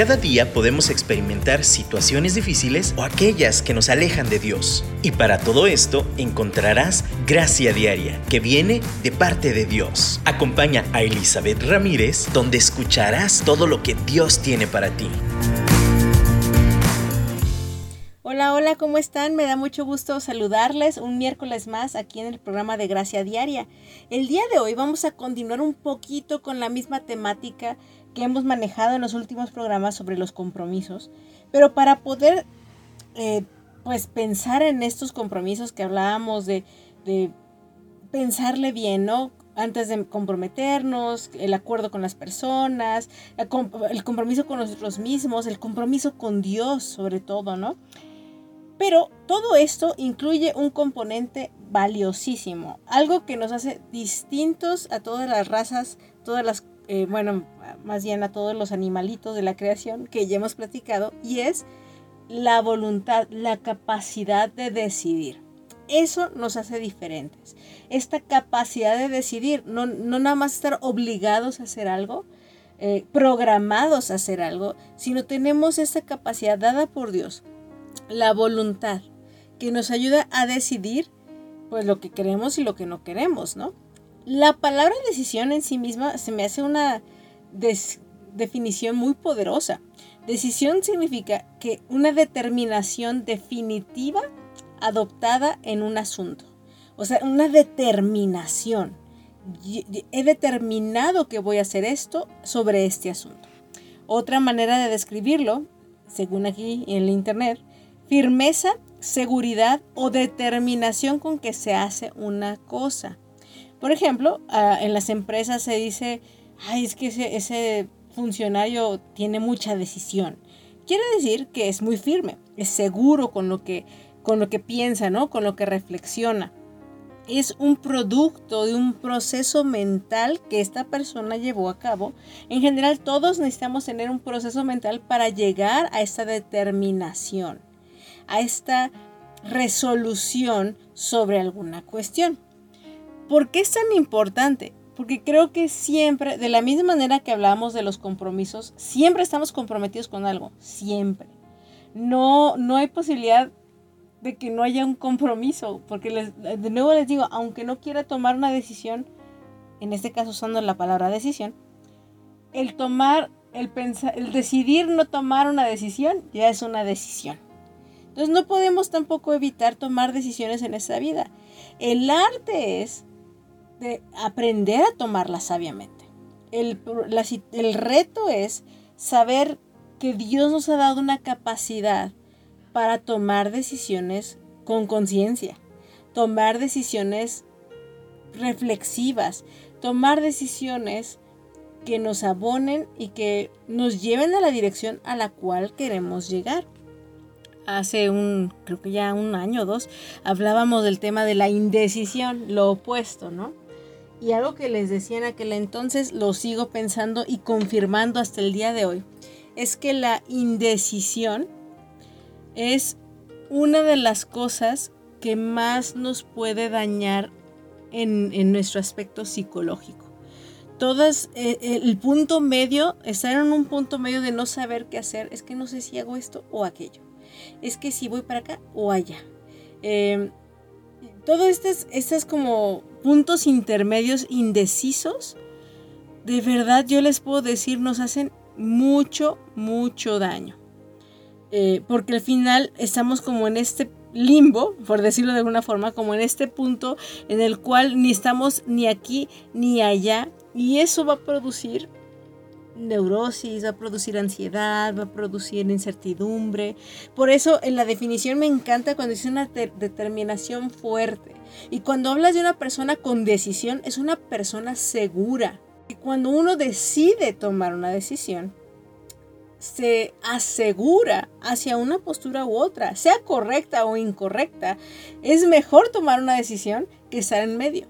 Cada día podemos experimentar situaciones difíciles o aquellas que nos alejan de Dios. Y para todo esto encontrarás gracia diaria que viene de parte de Dios. Acompaña a Elizabeth Ramírez donde escucharás todo lo que Dios tiene para ti. Hola, hola, ¿cómo están? Me da mucho gusto saludarles un miércoles más aquí en el programa de Gracia Diaria. El día de hoy vamos a continuar un poquito con la misma temática que hemos manejado en los últimos programas sobre los compromisos, pero para poder eh, pues pensar en estos compromisos que hablábamos de, de pensarle bien, ¿no? Antes de comprometernos, el acuerdo con las personas, el compromiso con nosotros mismos, el compromiso con Dios sobre todo, ¿no? Pero todo esto incluye un componente valiosísimo, algo que nos hace distintos a todas las razas, todas las eh, bueno, más bien a todos los animalitos de la creación que ya hemos platicado, y es la voluntad, la capacidad de decidir. Eso nos hace diferentes. Esta capacidad de decidir, no, nada más estar obligados a hacer algo, eh, programados a hacer algo, sino tenemos esta capacidad dada por Dios, la voluntad, que nos ayuda a decidir pues lo que queremos y lo que no queremos, ¿no? La palabra decisión en sí misma se me hace una definición muy poderosa. Decisión significa que una determinación definitiva adoptada en un asunto. O sea, una determinación. He determinado que voy a hacer esto sobre este asunto. Otra manera de describirlo, según aquí en el internet, firmeza, seguridad o determinación con que se hace una cosa. Por ejemplo, ah, en las empresas se dice, ay, es que ese, funcionario tiene mucha decisión. Quiere decir que es muy firme, es seguro con lo que, con lo que piensa, ¿no? Con lo que reflexiona. Es un producto de un proceso mental que esta persona llevó a cabo. En general, todos necesitamos tener un proceso mental para llegar a esta determinación, a esta resolución sobre alguna cuestión. ¿Por qué es tan importante? Porque creo que siempre, de la misma manera que hablamos de los compromisos, siempre estamos comprometidos con algo, siempre. No, no hay posibilidad de que no haya un compromiso, porque de nuevo les digo, aunque no quiera tomar una decisión, en este caso usando la palabra decisión, el tomar, el pensar, el decidir no tomar una decisión ya es una decisión. Entonces no podemos tampoco evitar tomar decisiones en esta vida. El arte es de aprender a tomarla sabiamente. El, el reto es saber que Dios nos ha dado una capacidad para tomar decisiones con conciencia, tomar decisiones reflexivas, tomar decisiones que nos abonen y que nos lleven a la dirección a la cual queremos llegar. Hace un, creo que ya un año o dos, hablábamos del tema de la indecisión, lo opuesto, ¿no? Y algo que les decía en aquel entonces, lo sigo pensando y confirmando hasta el día de hoy, es que la indecisión es una de las cosas que más nos puede dañar en, nuestro aspecto psicológico. Todas, eh, el punto medio, estar en un punto medio de no saber qué hacer, es que no sé si hago esto o aquello. Es que si voy para acá o allá. Eh, todos estos, estos como puntos intermedios indecisos, de verdad yo les puedo decir, nos hacen mucho, mucho daño. Eh, porque al final estamos como en este limbo, por decirlo de alguna forma, como en este punto en el cual ni estamos ni aquí ni allá. Y eso va a producir neurosis, va a producir ansiedad, va a producir incertidumbre. Por eso en la definición me encanta cuando dice una determinación fuerte. Y cuando hablas de una persona con decisión, es una persona segura. Y cuando uno decide tomar una decisión, se asegura hacia una postura u otra, sea correcta o incorrecta. Es mejor tomar una decisión que estar en medio.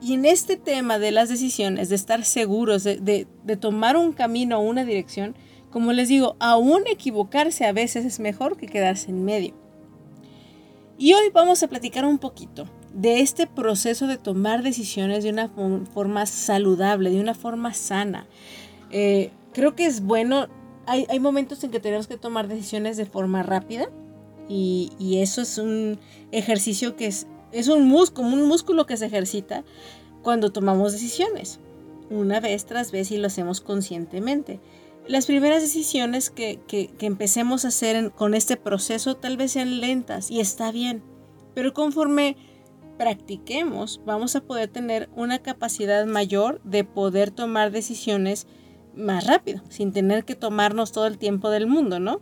Y en este tema de las decisiones, de estar seguros, de, tomar un camino o una dirección, como les digo, aún equivocarse a veces es mejor que quedarse en medio. Y hoy vamos a platicar un poquito de este proceso de tomar decisiones de una forma saludable, de una forma sana. Eh, creo que es bueno hay, hay, momentos en que tenemos que tomar decisiones de forma rápida y, y eso es un ejercicio que es, es un músculo, un músculo que se ejercita cuando tomamos decisiones, una vez tras vez y lo hacemos conscientemente. Las primeras decisiones que, que, que empecemos a hacer con este proceso tal vez sean lentas y está bien, pero conforme practiquemos, vamos a poder tener una capacidad mayor de poder tomar decisiones más rápido, sin tener que tomarnos todo el tiempo del mundo, ¿no?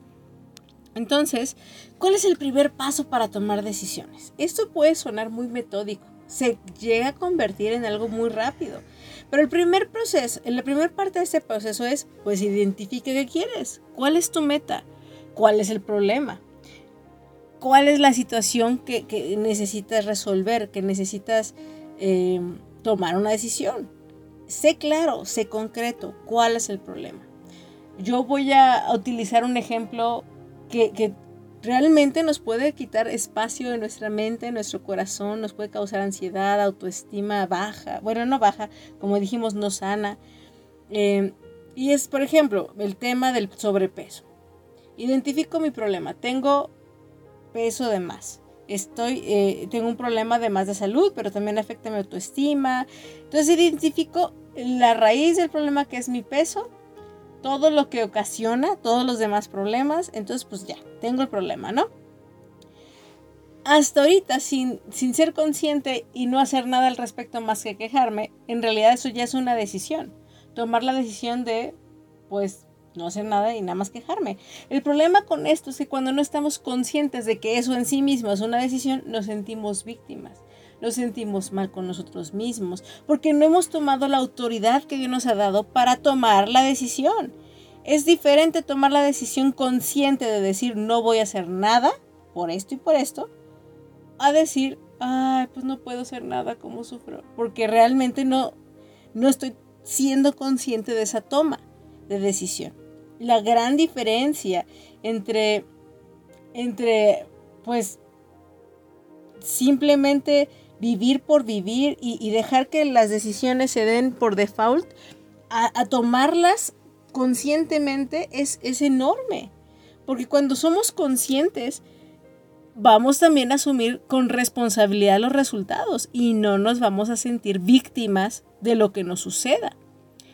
Entonces, ¿cuál es el primer paso para tomar decisiones? Esto puede sonar muy metódico, se llega a convertir en algo muy rápido, pero el primer proceso, la primera parte de este proceso es, pues identifique qué quieres, cuál es tu meta, cuál es el problema, cuál es la situación que, necesitas resolver, que necesitas eh, tomar una decisión. Sé claro, sé concreto, cuál es el problema. Yo voy a utilizar un ejemplo que, realmente nos puede quitar espacio en nuestra mente, en nuestro corazón, nos puede causar ansiedad, autoestima baja, bueno, no baja, como dijimos, no sana. Eh, y es, por ejemplo, el tema del sobrepeso. Identifico mi problema. Tengo peso de más. Estoy, eh, tengo un problema de más de salud, pero también afecta mi autoestima. Entonces identifico la raíz del problema que es mi peso, todo lo que ocasiona, todos los demás problemas. Entonces, pues ya, tengo el problema, ¿no? Hasta ahorita, sin, sin ser consciente y no hacer nada al respecto más que quejarme, en realidad eso ya es una decisión. Tomar la decisión de, pues, no hacer nada y nada más quejarme. El problema con esto es que cuando no estamos conscientes de que eso en sí mismo es una decisión, nos sentimos víctimas. Nos sentimos mal con nosotros mismos, porque no hemos tomado la autoridad que Dios nos ha dado para tomar la decisión. Es diferente tomar la decisión consciente de decir no voy a hacer nada por esto y por esto, a decir, ay, pues no puedo hacer nada como sufro, porque realmente no, no estoy siendo consciente de esa toma de decisión la gran diferencia entre, entre pues, simplemente vivir por vivir y, dejar que las decisiones se den por default, a, tomarlas conscientemente es, es enorme. Porque cuando somos conscientes, vamos también a asumir con responsabilidad los resultados y no nos vamos a sentir víctimas de lo que nos suceda.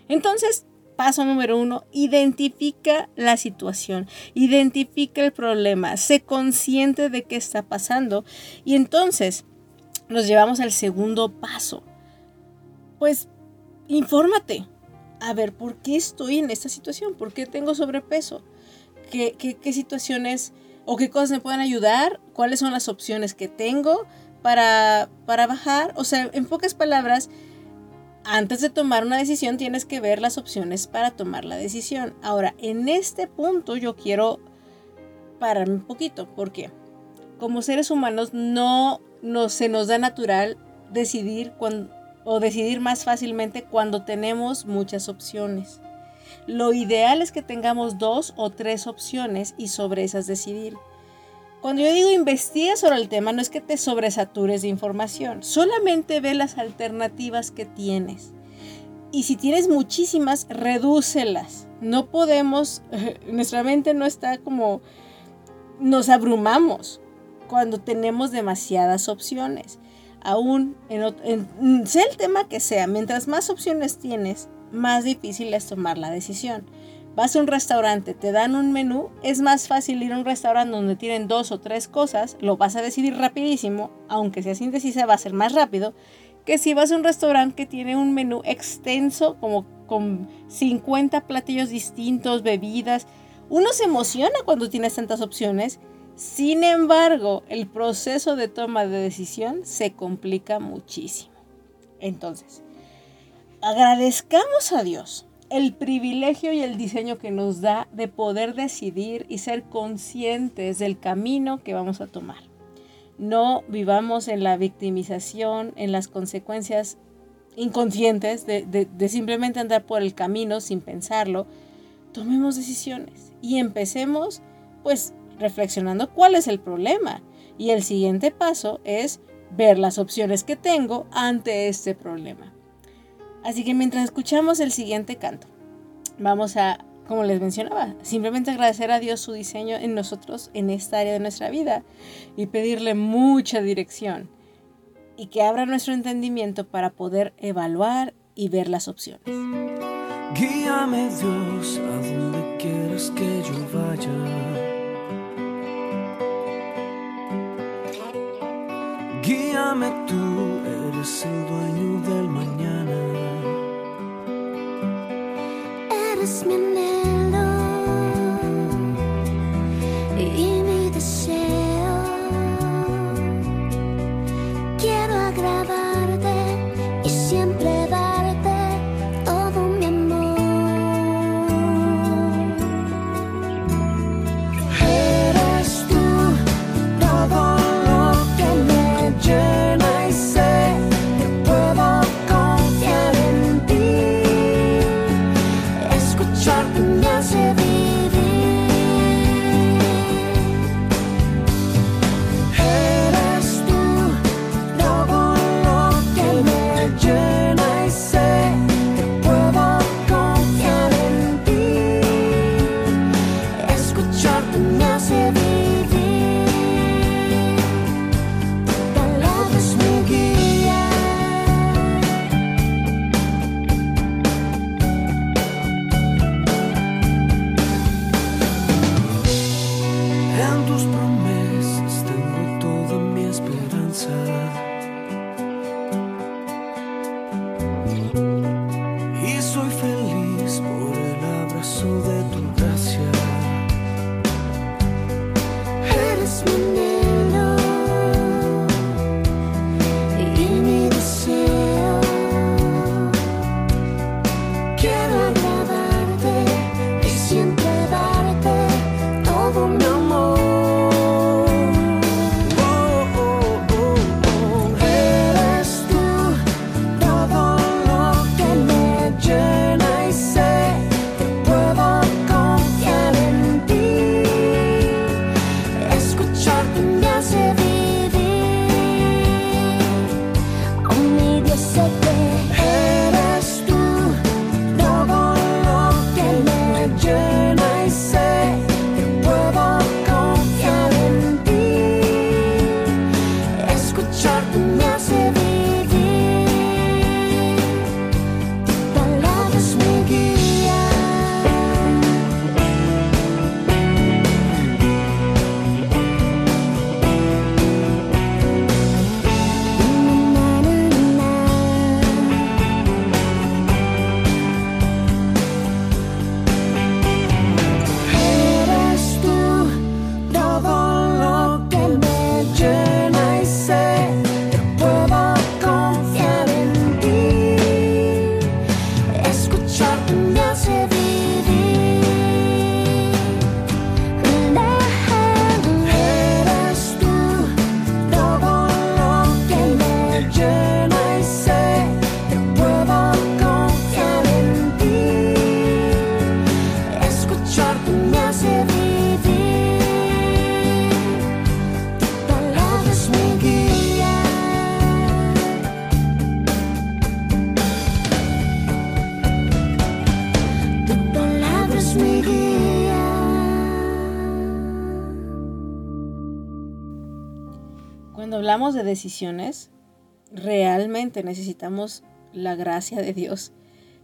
Entonces, Paso número uno, identifica la situación, identifica el problema, sé consciente de qué está pasando y entonces nos llevamos al segundo paso. Pues infórmate. A ver, ¿por qué estoy en esta situación? ¿Por qué tengo sobrepeso? ¿Qué, qué situaciones o qué cosas me pueden ayudar? ¿Cuáles son las opciones que tengo para, para bajar? O sea, en pocas palabras, antes de tomar una decisión tienes que ver las opciones para tomar la decisión. Ahora, en este punto yo quiero pararme un poquito. porque Como seres humanos no, se nos da natural decidir o decidir más fácilmente cuando tenemos muchas opciones. Lo ideal es que tengamos dos o tres opciones y sobre esas decidir. Cuando yo digo investiga sobre el tema, no es que te sobresatures de información, solamente ve las alternativas que tienes. Y si tienes muchísimas, redúcelas. No podemos, nuestra mente no está como, nos abrumamos cuando tenemos demasiadas opciones. Aún, en, sea el tema que sea, mientras más opciones tienes, más difícil es tomar la decisión vas a un restaurante, te dan un menú, es más fácil ir a un restaurante donde tienen dos o tres cosas, lo vas a decidir rapidísimo, aunque seas indecisa va a ser más rápido, que si vas a un restaurante que tiene un menú extenso, como con 50 platillos distintos, bebidas, uno se emociona cuando tienes tantas opciones, sin embargo, el proceso de toma de decisión se complica muchísimo. Entonces, agradezcamos a Dios el privilegio y el diseño que nos da de poder decidir y ser conscientes del camino que vamos a tomar. No vivamos en la victimización, en las consecuencias inconscientes de, simplemente andar por el camino sin pensarlo. Tomemos decisiones y empecemos pues reflexionando cuál es el problema. Y el siguiente paso es ver las opciones que tengo ante este problema. Así que mientras escuchamos el siguiente canto, vamos a como les mencionaba, simplemente agradecer a Dios su diseño en nosotros, en esta área de nuestra vida, y pedirle mucha dirección y que abra nuestro entendimiento para poder evaluar y ver las opciones. Guíame Dios a donde quieras que yo vaya. Guíame tú, eres el dueño del mañana. Eres mi anhelo hablamos de decisiones, realmente necesitamos la gracia de Dios.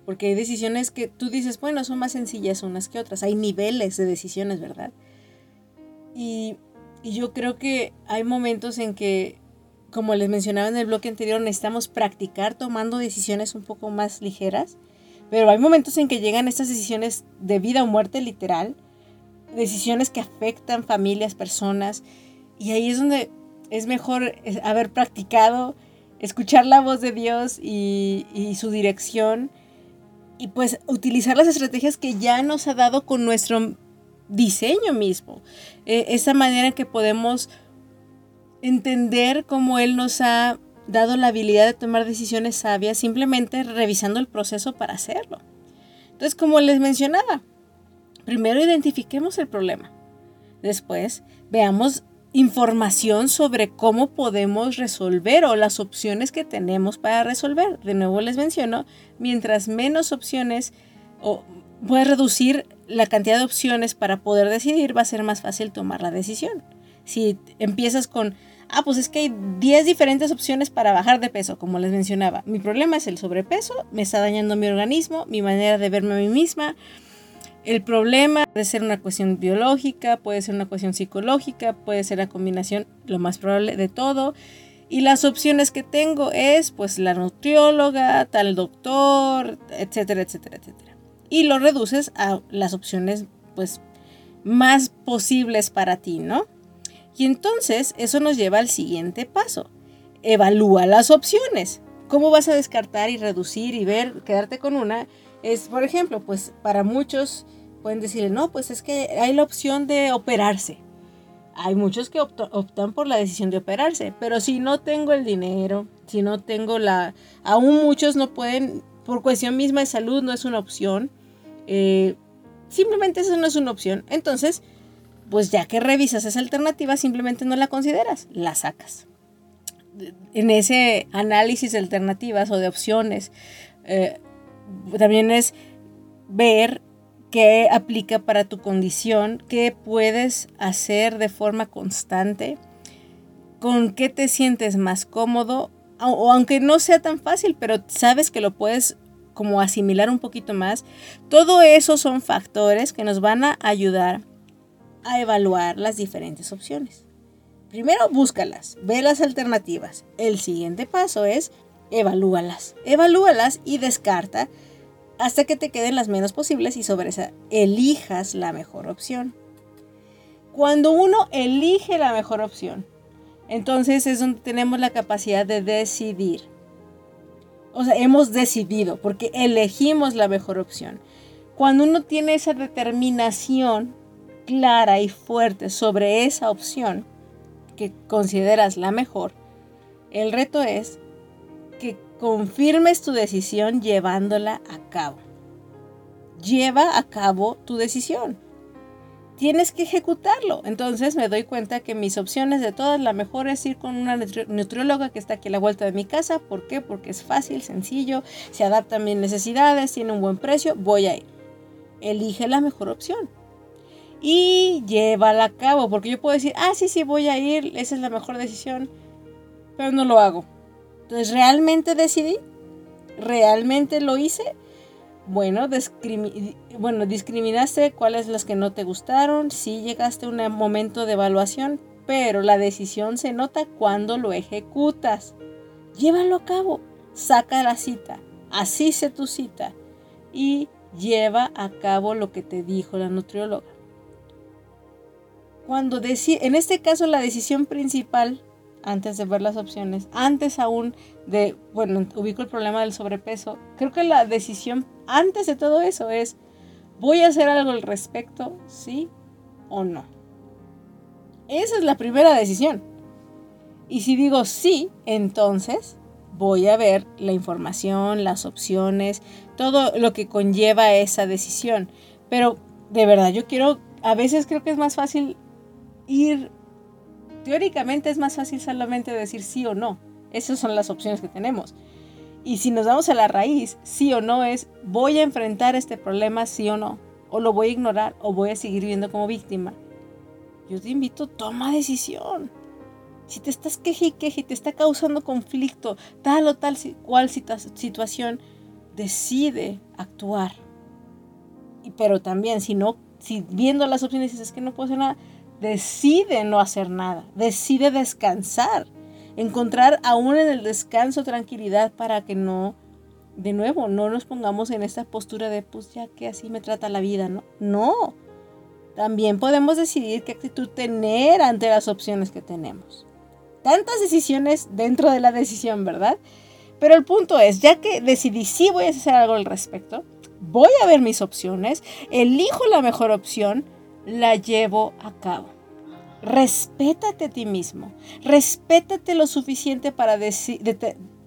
Porque hay decisiones que tú dices, bueno, son más sencillas unas que otras. Hay niveles de decisiones, ¿verdad? Y, y yo creo que hay momentos en que, como les mencionaba en el bloque anterior, necesitamos practicar tomando decisiones un poco más ligeras. Pero hay momentos en que llegan estas decisiones de vida o muerte literal. Decisiones que afectan familias, personas. Y ahí es donde es mejor haber practicado, escuchar la voz de Dios y, su dirección y pues utilizar las estrategias que ya nos ha dado con nuestro diseño mismo. Eh, esa manera que podemos entender cómo Él nos ha dado la habilidad de tomar decisiones sabias simplemente revisando el proceso para hacerlo. Entonces, como les mencionaba, primero identifiquemos el problema. Después, veamos información sobre cómo podemos resolver o las opciones que tenemos para resolver. De nuevo les menciono, mientras menos opciones o puedes reducir la cantidad de opciones para poder decidir, va a ser más fácil tomar la decisión. Si empiezas con, ah, pues es que hay 10 diferentes opciones para bajar de peso, como les mencionaba. Mi problema es el sobrepeso, me está dañando mi organismo, mi manera de verme a mí misma. El problema puede ser una cuestión biológica, puede ser una cuestión psicológica, puede ser la combinación, lo más probable de todo. Y las opciones que tengo es pues la nutrióloga, tal doctor, etcétera, etcétera, etcétera. Y lo reduces a las opciones pues más posibles para ti, ¿no? Y entonces eso nos lleva al siguiente paso. Evalúa las opciones. ¿Cómo vas a descartar y reducir y ver, quedarte con una? Es, por ejemplo, pues para muchos pueden decirle, no, pues es que hay la opción de operarse. Hay muchos que optan por la decisión de operarse, pero si no tengo el dinero, si no tengo la... Aún muchos no pueden, por cuestión misma de salud, no es una opción. eh, simplemente eso no es una opción. Entonces, pues ya que revisas esa alternativa, simplemente no la consideras, la sacas. En ese análisis de alternativas o de opciones, eh, también es ver qué aplica para tu condición, qué puedes hacer de forma constante, con qué te sientes más cómodo, o, aunque no sea tan fácil, pero sabes que lo puedes como asimilar un poquito más. Todo eso son factores que nos van a ayudar a evaluar las diferentes opciones. Primero búscalas, ve las alternativas. El siguiente paso es evalúalas. Evalúalas y descarta hasta que te queden las menos posibles y sobre esa elijas la mejor opción. Cuando uno elige la mejor opción, entonces es donde tenemos la capacidad de decidir. O sea, hemos decidido porque elegimos la mejor opción. Cuando uno tiene esa determinación clara y fuerte sobre esa opción que consideras la mejor, el reto es confirmes tu decisión llevándola a cabo. Lleva a cabo tu decisión. Tienes que ejecutarlo. Entonces me doy cuenta que mis opciones de todas, la mejor es ir con una nutri- nutrióloga que está aquí a la vuelta de mi casa. ¿Por qué? Porque es fácil, sencillo, se adapta a mis necesidades, tiene un buen precio, voy a ir. Elige la mejor opción. Y llévala a cabo, porque yo puedo decir, ah, sí, sí, voy a ir, esa es la mejor decisión, pero no lo hago. Entonces, ¿realmente decidí? ¿Realmente lo hice? Bueno, bueno, discriminaste cuáles las que no te gustaron, sí llegaste a un momento de evaluación, pero la decisión se nota cuando lo ejecutas. Llévalo a cabo, saca la cita, asiste tu cita y lleva a cabo lo que te dijo la nutrióloga. Cuando en este caso la decisión principal antes de ver las opciones, antes aún de, bueno, ubico el problema del sobrepeso, creo que la decisión antes de todo eso es, ¿voy a hacer algo al respecto? ¿Sí o no? Esa es la primera decisión. Y si digo sí, entonces voy a ver la información, las opciones, todo lo que conlleva esa decisión. Pero de verdad, yo quiero, a veces creo que es más fácil ir teóricamente es más fácil solamente decir sí o no. Esas son las opciones que tenemos. Y si nos vamos a la raíz, sí o no es voy a enfrentar este problema sí o no. O lo voy a ignorar o voy a seguir viviendo como víctima. Yo te invito, toma decisión. Si te estás queje y queje te está causando conflicto, tal o tal cual situa- situación, decide actuar. Y, pero también, si no, si viendo las opciones dices es que no puedo hacer nada, decide no hacer nada, decide descansar, encontrar aún en el descanso tranquilidad para que no, de nuevo, no nos pongamos en esta postura de pues ya que así me trata la vida, ¿no? No, también podemos decidir qué actitud tener ante las opciones que tenemos. Tantas decisiones dentro de la decisión, ¿verdad? Pero el punto es, ya que decidí sí voy a hacer algo al respecto, voy a ver mis opciones, elijo la mejor opción, la llevo a cabo. Respétate a ti mismo. Respétate lo suficiente para decir,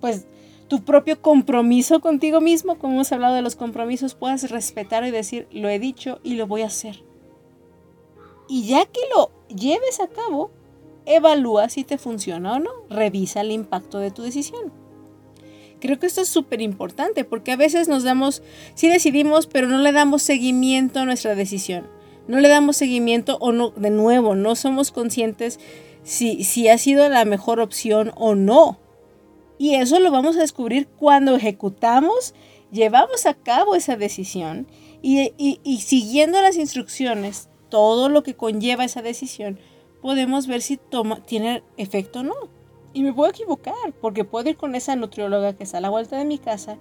pues, tu propio compromiso contigo mismo, como hemos hablado de los compromisos, puedas respetar y decir, lo he dicho y lo voy a hacer. Y ya que lo lleves a cabo, evalúa si te funciona o no. Revisa el impacto de tu decisión. Creo que esto es súper importante porque a veces nos damos, sí decidimos, pero no le damos seguimiento a nuestra decisión. No le damos seguimiento o no, de nuevo, no somos conscientes si, si ha sido la mejor opción o no. Y eso lo vamos a descubrir cuando ejecutamos, llevamos a cabo esa decisión y, y- y siguiendo las instrucciones, todo lo que conlleva esa decisión, podemos ver si toma, tiene efecto o no. Y me puedo equivocar, porque puedo ir con esa nutrióloga que está a la vuelta de mi casa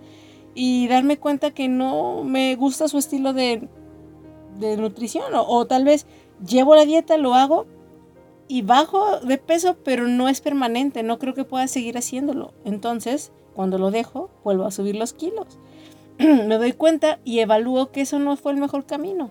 y darme cuenta que no me gusta su estilo de, de nutrición. O, o tal vez llevo la dieta, lo hago y bajo de peso, pero no es permanente. No creo que pueda seguir haciéndolo. Entonces, cuando lo dejo, vuelvo a subir los kilos. me doy cuenta y evalúo que eso no fue el mejor camino.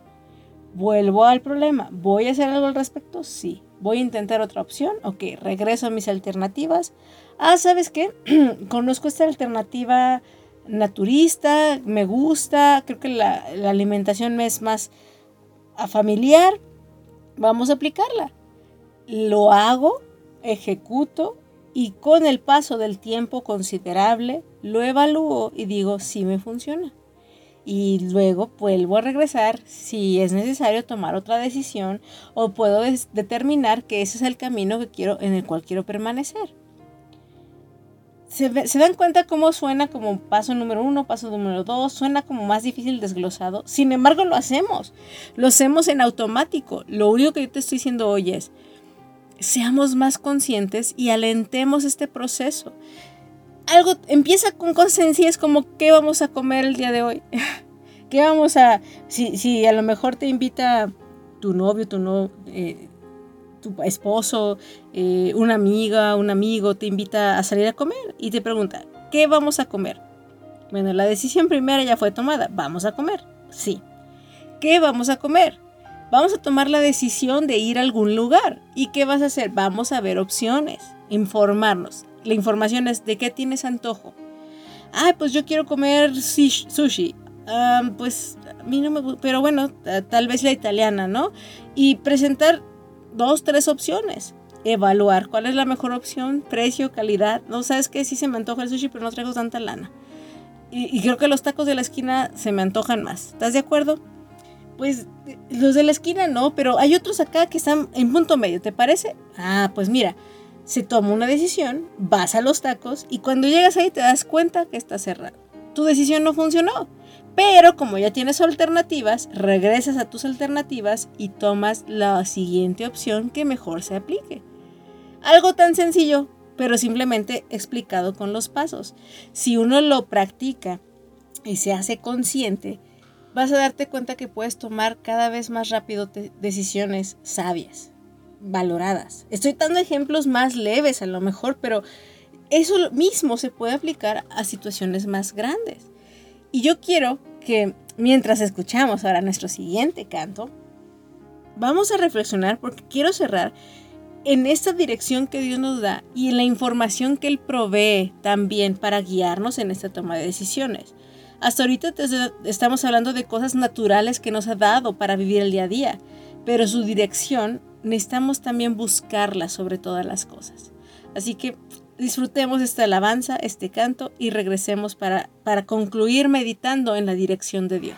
Vuelvo al problema. ¿Voy a hacer algo al respecto? Sí. ¿Voy a intentar otra opción? Ok, regreso a mis alternativas. Ah, ¿sabes qué? Conozco esta alternativa naturista, me gusta, creo que la, la alimentación me es más a familiar. Vamos a aplicarla. Lo hago, ejecuto y con el paso del tiempo considerable lo evalúo y digo si me funciona y luego vuelvo a regresar si es necesario tomar otra decisión o puedo determinar que ese es el camino que quiero en el cual quiero permanecer. ¿Se, ve- ¿Se dan cuenta cómo suena como paso número uno, paso número dos? Suena como más difícil desglosado. Sin embargo, lo hacemos. Lo hacemos en automático. Lo único que yo te estoy diciendo hoy es, seamos más conscientes y alentemos este proceso algo empieza con cosas sencillas como qué vamos a comer el día de hoy. ¿Qué vamos a si, si a lo mejor te invita tu novio, tu no eh, tu esposo, eh, una amiga, un amigo te invita a salir a comer y te pregunta, ¿qué vamos a comer? Bueno, la decisión primera ya fue tomada, vamos a comer. Sí. ¿Qué vamos a comer? Vamos a tomar la decisión de ir a algún lugar. ¿Y qué vas a hacer? Vamos a ver opciones, informarnos. La información es de qué tienes antojo. Ah, pues yo quiero comer sushi. Ah, pues a mí no me gusta, pero bueno, ta- tal vez la italiana, ¿no? Y presentar dos, tres opciones. Evaluar cuál es la mejor opción, precio, calidad. No sabes qué, sí se me antoja el sushi, pero no traigo tanta lana. Y, y creo que los tacos de la esquina se me antojan más. ¿Estás de acuerdo? Pues los de la esquina no, pero hay otros acá que están en punto medio, ¿te parece? Ah, pues mira, se toma una decisión, vas a los tacos y cuando llegas ahí te das cuenta que está cerrado. Tu decisión no funcionó, pero como ya tienes alternativas, regresas a tus alternativas y tomas la siguiente opción que mejor se aplique. Algo tan sencillo, pero simplemente explicado con los pasos. Si uno lo practica y se hace consciente, vas a darte cuenta que puedes tomar cada vez más rápido decisiones sabias, valoradas. Estoy dando ejemplos más leves a lo mejor, pero eso mismo se puede aplicar a situaciones más grandes. Y yo quiero que mientras escuchamos ahora nuestro siguiente canto, vamos a reflexionar porque quiero cerrar en esta dirección que Dios nos da y en la información que Él provee también para guiarnos en esta toma de decisiones. Hasta ahorita estamos hablando de cosas naturales que nos ha dado para vivir el día a día, pero su dirección necesitamos también buscarla sobre todas las cosas. Así que disfrutemos esta alabanza, este canto y regresemos para, para concluir meditando en la dirección de Dios.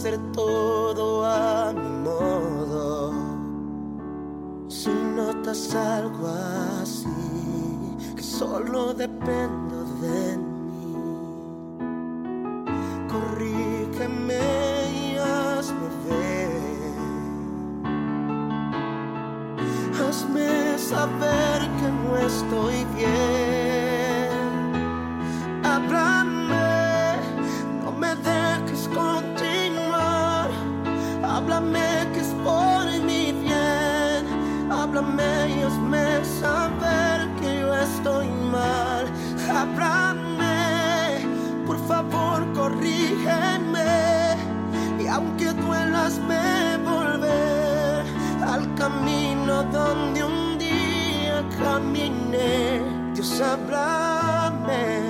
hacer todo a mi modo. Si notas algo así, que solo dependo donde un día caminé, Dios háblame.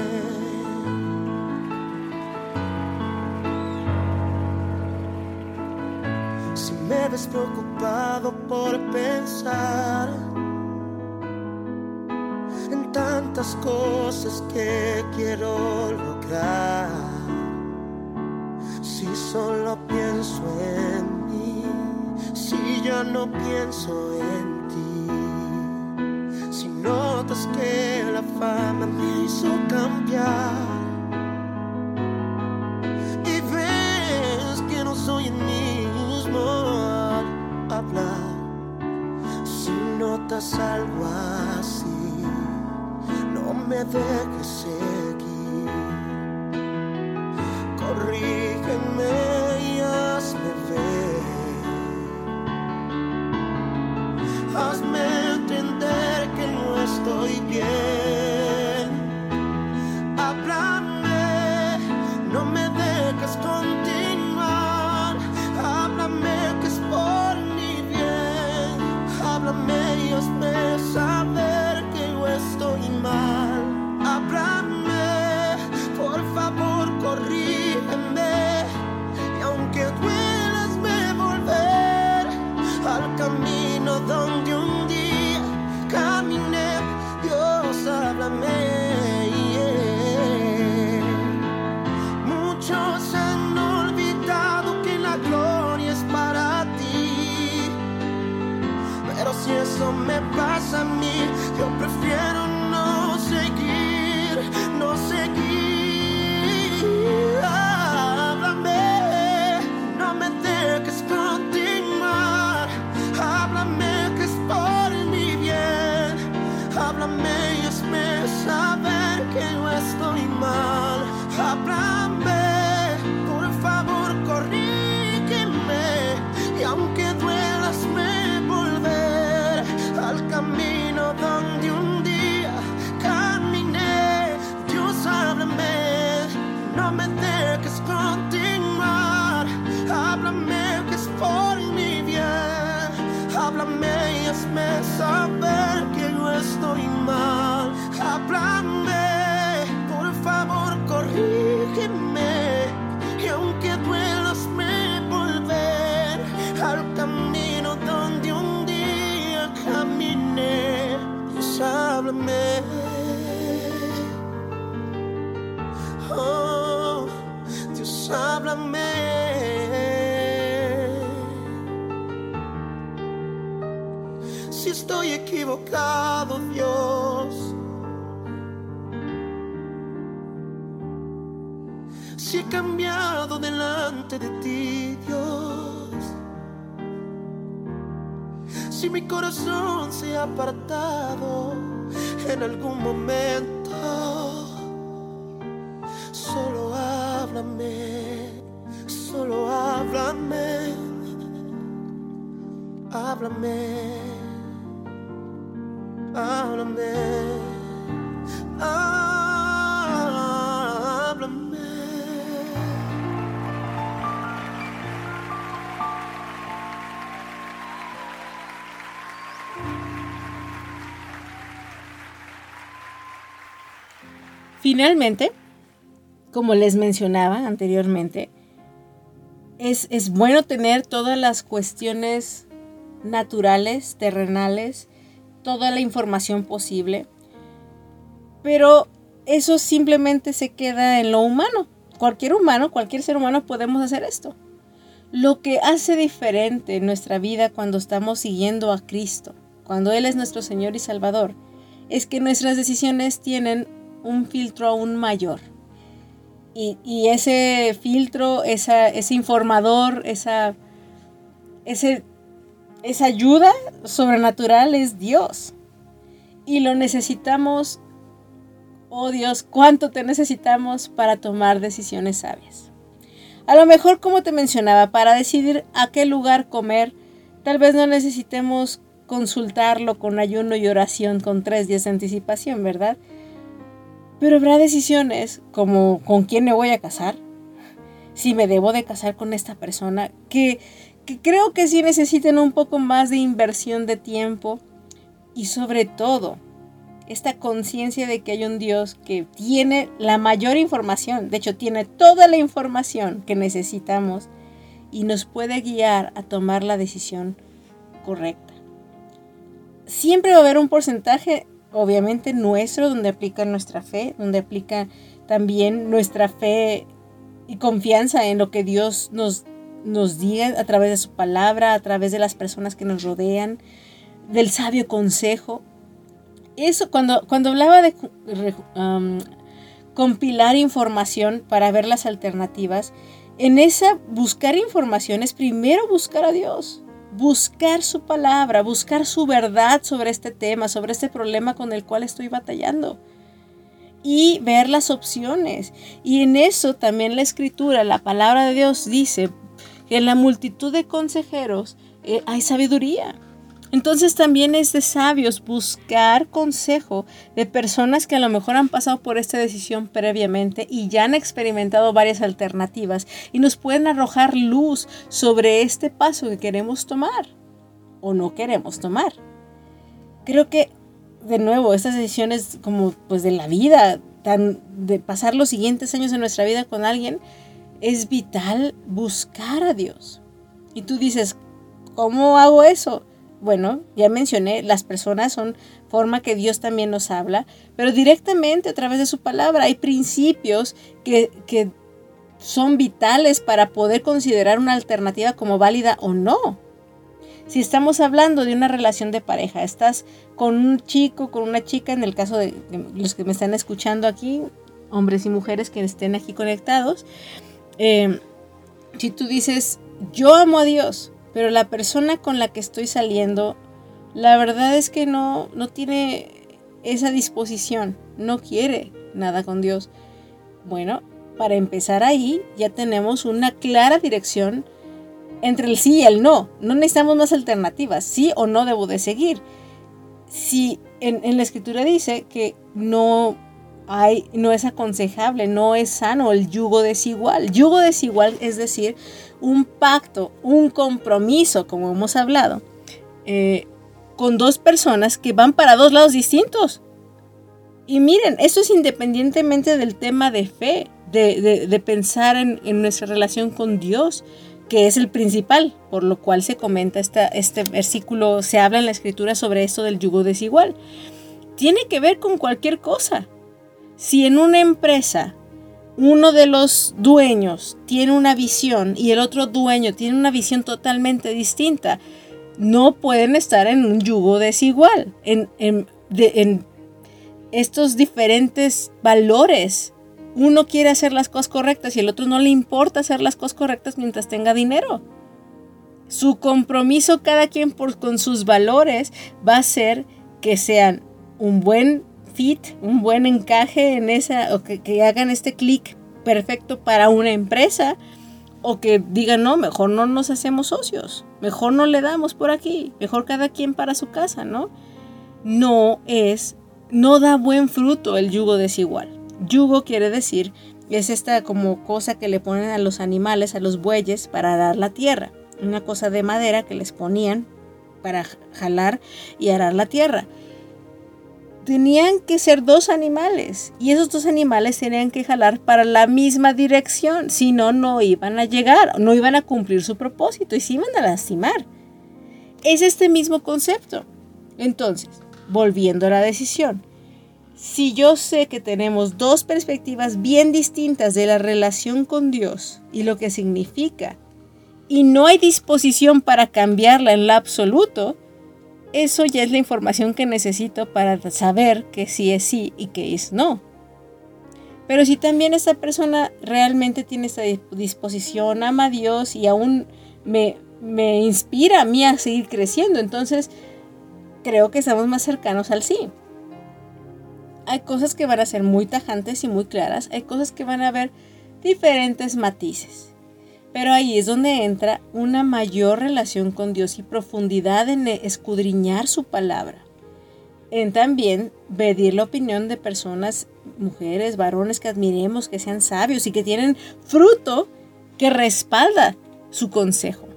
Si me ves preocupado por pensar en tantas cosas que quiero lograr, si solo pienso en ya no pienso en ti, si notas que la fama me hizo cambiar y ves que no soy el mismo al hablar. Si notas algo así, no me dejes de ti, Dios. Si mi corazón se ha apartado en algún momento, solo háblame, solo háblame, háblame, Finalmente, como les mencionaba anteriormente, es, es bueno tener todas las cuestiones naturales, terrenales, toda la información posible, pero eso simplemente se queda en lo humano. Cualquier humano, cualquier ser humano podemos hacer esto. Lo que hace diferente nuestra vida cuando estamos siguiendo a Cristo, cuando Él es nuestro Señor y Salvador, es que nuestras decisiones tienen un filtro aún mayor. Y, y ese filtro, esa, ese informador, esa, ese, esa ayuda sobrenatural es Dios. Y lo necesitamos, oh Dios, cuánto te necesitamos para tomar decisiones sabias. A lo mejor, como te mencionaba, para decidir a qué lugar comer, tal vez no necesitemos consultarlo con ayuno y oración con tres días de anticipación, ¿verdad? Pero habrá decisiones como con quién me voy a casar, si me debo de casar con esta persona, que, que creo que sí necesitan un poco más de inversión de tiempo y sobre todo esta conciencia de que hay un Dios que tiene la mayor información, de hecho tiene toda la información que necesitamos y nos puede guiar a tomar la decisión correcta. Siempre va a haber un porcentaje, obviamente nuestro, donde aplica nuestra fe, donde aplica también nuestra fe y confianza en lo que Dios nos, nos diga a través de su palabra, a través de las personas que nos rodean, del sabio consejo. Eso, cuando, cuando hablaba de compilar información para ver las alternativas, en esa buscar información es primero buscar a Dios, buscar su palabra, buscar su verdad sobre este tema, sobre este problema con el cual estoy batallando y ver las opciones. Y en eso también la escritura, la palabra de Dios dice que en la multitud de consejeros eh, hay sabiduría. Entonces también es de sabios buscar consejo de personas que a lo mejor han pasado por esta decisión previamente y ya han experimentado varias alternativas y nos pueden arrojar luz sobre este paso que queremos tomar o no queremos tomar. Creo que de nuevo estas decisiones como pues de la vida, tan de pasar los siguientes años de nuestra vida con alguien es vital buscar a Dios. Y tú dices, ¿cómo hago eso? Bueno, ya mencioné, las personas son forma que Dios también nos habla, pero directamente a través de su palabra hay principios que, que son vitales para poder considerar una alternativa como válida o no. Si estamos hablando de una relación de pareja, estás con un chico, con una chica, en el caso de los que me están escuchando aquí, hombres y mujeres que estén aquí conectados, eh, si tú dices, yo amo a Dios, pero la persona con la que estoy saliendo, la verdad es que no, no tiene esa disposición, no quiere nada con Dios. Bueno, para empezar ahí ya tenemos una clara dirección entre el sí y el no. No necesitamos más alternativas, sí o no debo de seguir. Si en, en la escritura dice que no hay, no es aconsejable, no es sano el yugo desigual. Yugo desigual es decir, un pacto, un compromiso, como hemos hablado, eh, con dos personas que van para dos lados distintos. Y miren, esto es independientemente del tema de fe, de, pensar en, nuestra relación con Dios, que es el principal, por lo cual se comenta este versículo, se habla en la escritura sobre esto del yugo desigual. Tiene que ver con cualquier cosa. Si en una empresa uno de los dueños tiene una visión y el otro dueño tiene una visión totalmente distinta, no pueden estar en un yugo desigual, en, estos diferentes valores. Uno quiere hacer las cosas correctas y el otro no le importa hacer las cosas correctas mientras tenga dinero. Su compromiso cada quien por, con sus valores va a ser que sean un buen un buen encaje en esa, o que, hagan este clic perfecto para una empresa, o que digan, no, mejor no nos hacemos socios, mejor no le damos por aquí, mejor cada quien para su casa, ¿no? No es, no da buen fruto el yugo desigual. Yugo quiere decir, es esta como cosa que le ponen a los animales, a los bueyes, para arar la tierra. Una cosa de madera que les ponían para jalar y arar la tierra tenían que ser dos animales y esos dos animales tenían que jalar para la misma dirección, si no, no iban a llegar, no iban a cumplir su propósito y se iban a lastimar. Es este mismo concepto. Entonces, volviendo a la decisión, si yo sé que tenemos dos perspectivas bien distintas de la relación con Dios y lo que significa, y no hay disposición para cambiarla en lo absoluto, eso ya es la información que necesito para saber que sí es sí y que es no. Pero si también esa persona realmente tiene esa disposición, ama a Dios y aún me, me inspira a mí a seguir creciendo, entonces creo que estamos más cercanos al sí. Hay cosas que van a ser muy tajantes y muy claras, hay cosas que van a haber diferentes matices. Pero ahí es donde entra una mayor relación con Dios y profundidad en escudriñar su palabra. En también pedir la opinión de personas mujeres, varones que admiremos, que sean sabios y que tienen fruto que respalda su consejo.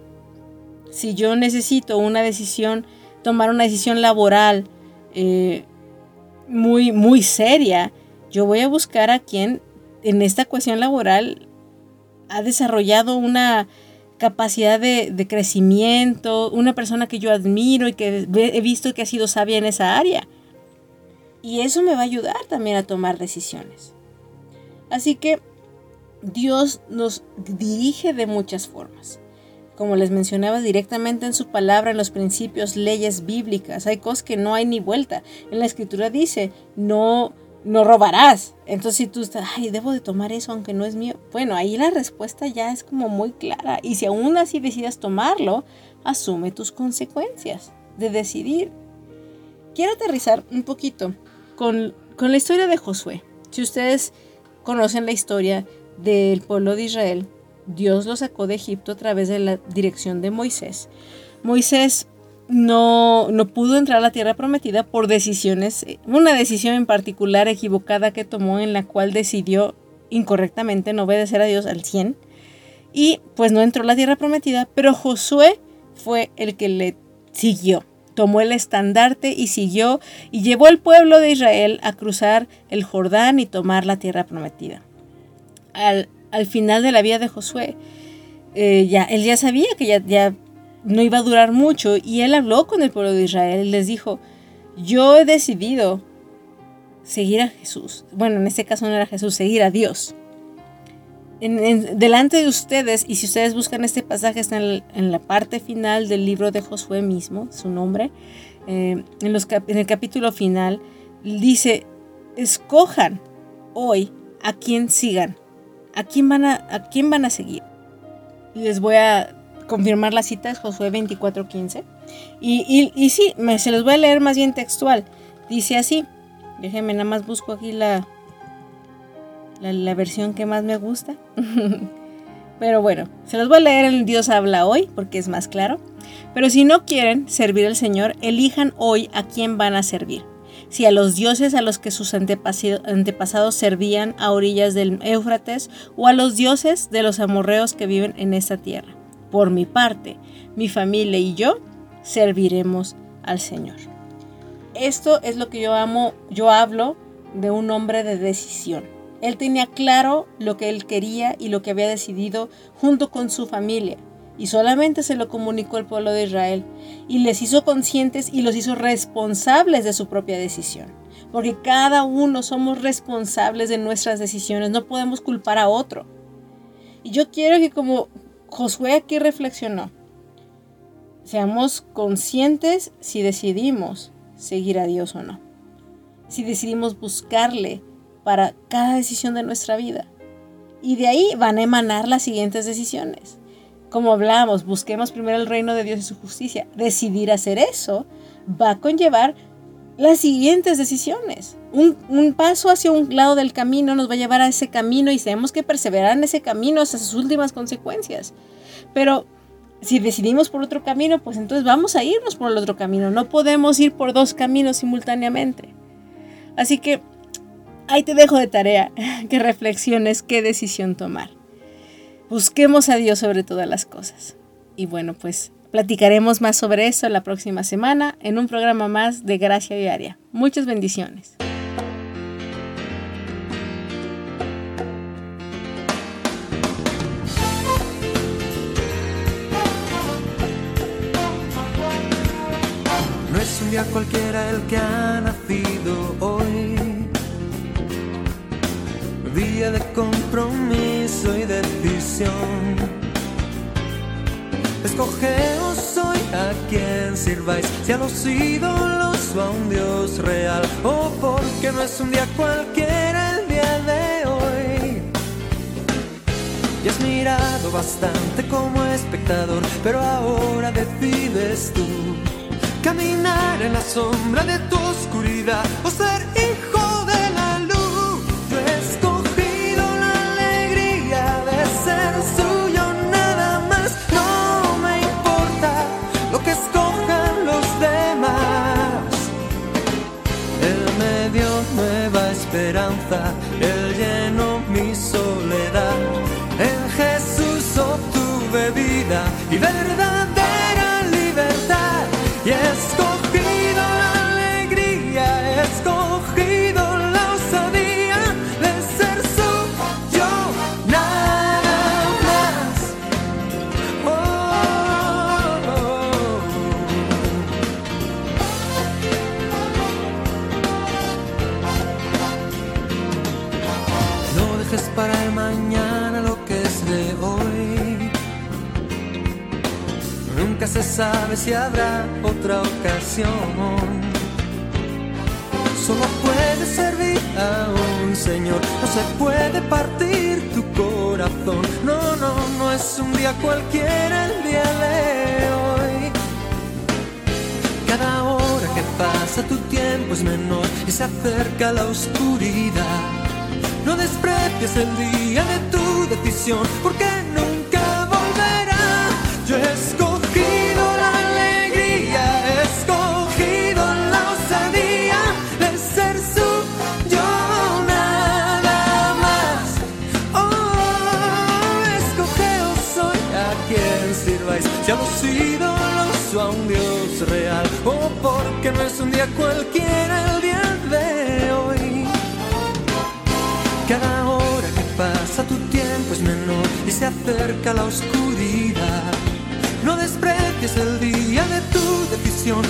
Si yo necesito una decisión, tomar una decisión laboral eh, muy, muy seria, yo voy a buscar a quien en esta cuestión laboral ha desarrollado una capacidad de, crecimiento, una persona que yo admiro y que he visto que ha sido sabia en esa área. Y eso me va a ayudar también a tomar decisiones. Así que Dios nos dirige de muchas formas. Como les mencionaba directamente en su palabra, en los principios, leyes bíblicas, hay cosas que no hay ni vuelta. En la escritura dice, no, no robarás. Entonces si tú estás, ay, debo de tomar eso aunque no es mío. Bueno, ahí la respuesta ya es como muy clara. Y si aún así decidas tomarlo, asume tus consecuencias de decidir. Quiero aterrizar un poquito con, con la historia de Josué. Si ustedes conocen la historia del pueblo de Israel, Dios lo sacó de Egipto a través de la dirección de Moisés. Moisés no, no pudo entrar a la tierra prometida por decisiones, una decisión en particular equivocada que tomó en la cual decidió incorrectamente no obedecer a Dios al 100 y pues no entró a la tierra prometida, pero Josué fue el que le siguió. Tomó el estandarte y siguió y llevó al pueblo de Israel a cruzar el Jordán y tomar la tierra prometida. Al, al final de la vida de Josué, eh, ya, él ya sabía que ya, ya no iba a durar mucho y él habló con el pueblo de Israel y les dijo, yo he decidido seguir a Jesús. Bueno, en este caso no era Jesús, seguir a Dios. En, delante de ustedes, y si ustedes buscan este pasaje, está en, la parte final del libro de Josué mismo, su nombre, eh, en, los en el capítulo final, dice, escojan hoy a quién sigan, a quién van a, a, quién van a seguir. Y les voy a confirmar la cita, es Josué 24:15. Y, y, sí, me, se los voy a leer más bien textual. Dice así, déjenme nada más busco aquí la, la, la versión que más me gusta. Pero bueno, se los voy a leer en Dios habla hoy porque es más claro. Pero si no quieren servir al Señor, elijan hoy a quién van a servir. Si a los dioses a los que sus antepasados servían a orillas del Éufrates o a los dioses de los amorreos que viven en esta tierra. Por mi parte, mi familia y yo serviremos al Señor. Esto es lo que yo amo, yo hablo de un hombre de decisión. Él tenía claro lo que él quería y lo que había decidido junto con su familia. Y solamente se lo comunicó al pueblo de Israel. Y les hizo conscientes y los hizo responsables de su propia decisión. Porque cada uno somos responsables de nuestras decisiones. No podemos culpar a otro. Y yo quiero que como Josué aquí reflexionó, seamos conscientes si decidimos seguir a Dios o no. Si decidimos buscarle para cada decisión de nuestra vida. Y de ahí van a emanar las siguientes decisiones. Como hablamos, busquemos primero el reino de Dios y su justicia. Decidir hacer eso va a conllevar las siguientes decisiones. Un, paso hacia un lado del camino nos va a llevar a ese camino y tenemos que perseverar en ese camino hasta sus últimas consecuencias. Pero si decidimos por otro camino, pues entonces vamos a irnos por el otro camino. No podemos ir por dos caminos simultáneamente. Así que ahí te dejo de tarea que reflexiones qué decisión tomar. Busquemos a Dios sobre todas las cosas. Y bueno, pues platicaremos más sobre eso la próxima semana en un programa más de Gracia Diaria. Muchas bendiciones. No es un día cualquiera el que ha nacido hoy. Día de compromiso y decisión. Escogeos hoy a quien sirváis, si a los ídolos o a un Dios real, o porque no es un día cualquiera el día de hoy. Y has mirado bastante como espectador, pero ahora decides tú caminar en la sombra de tu oscuridad o ser hijo esperanza, el lleno sabe si habrá otra ocasión. Solo puede servir a un Señor, no se puede partir tu corazón. No, no, no es un día cualquiera el día de hoy. Cada hora que pasa tu tiempo es menor y se acerca la oscuridad. No desprecies el día de tu decisión porque quien sirváis, si a los ídolos a un Dios real, o porque no es un día cualquiera el día de hoy. Cada hora que pasa tu tiempo es menor y se acerca la oscuridad. No desprecies el día de tu decisión,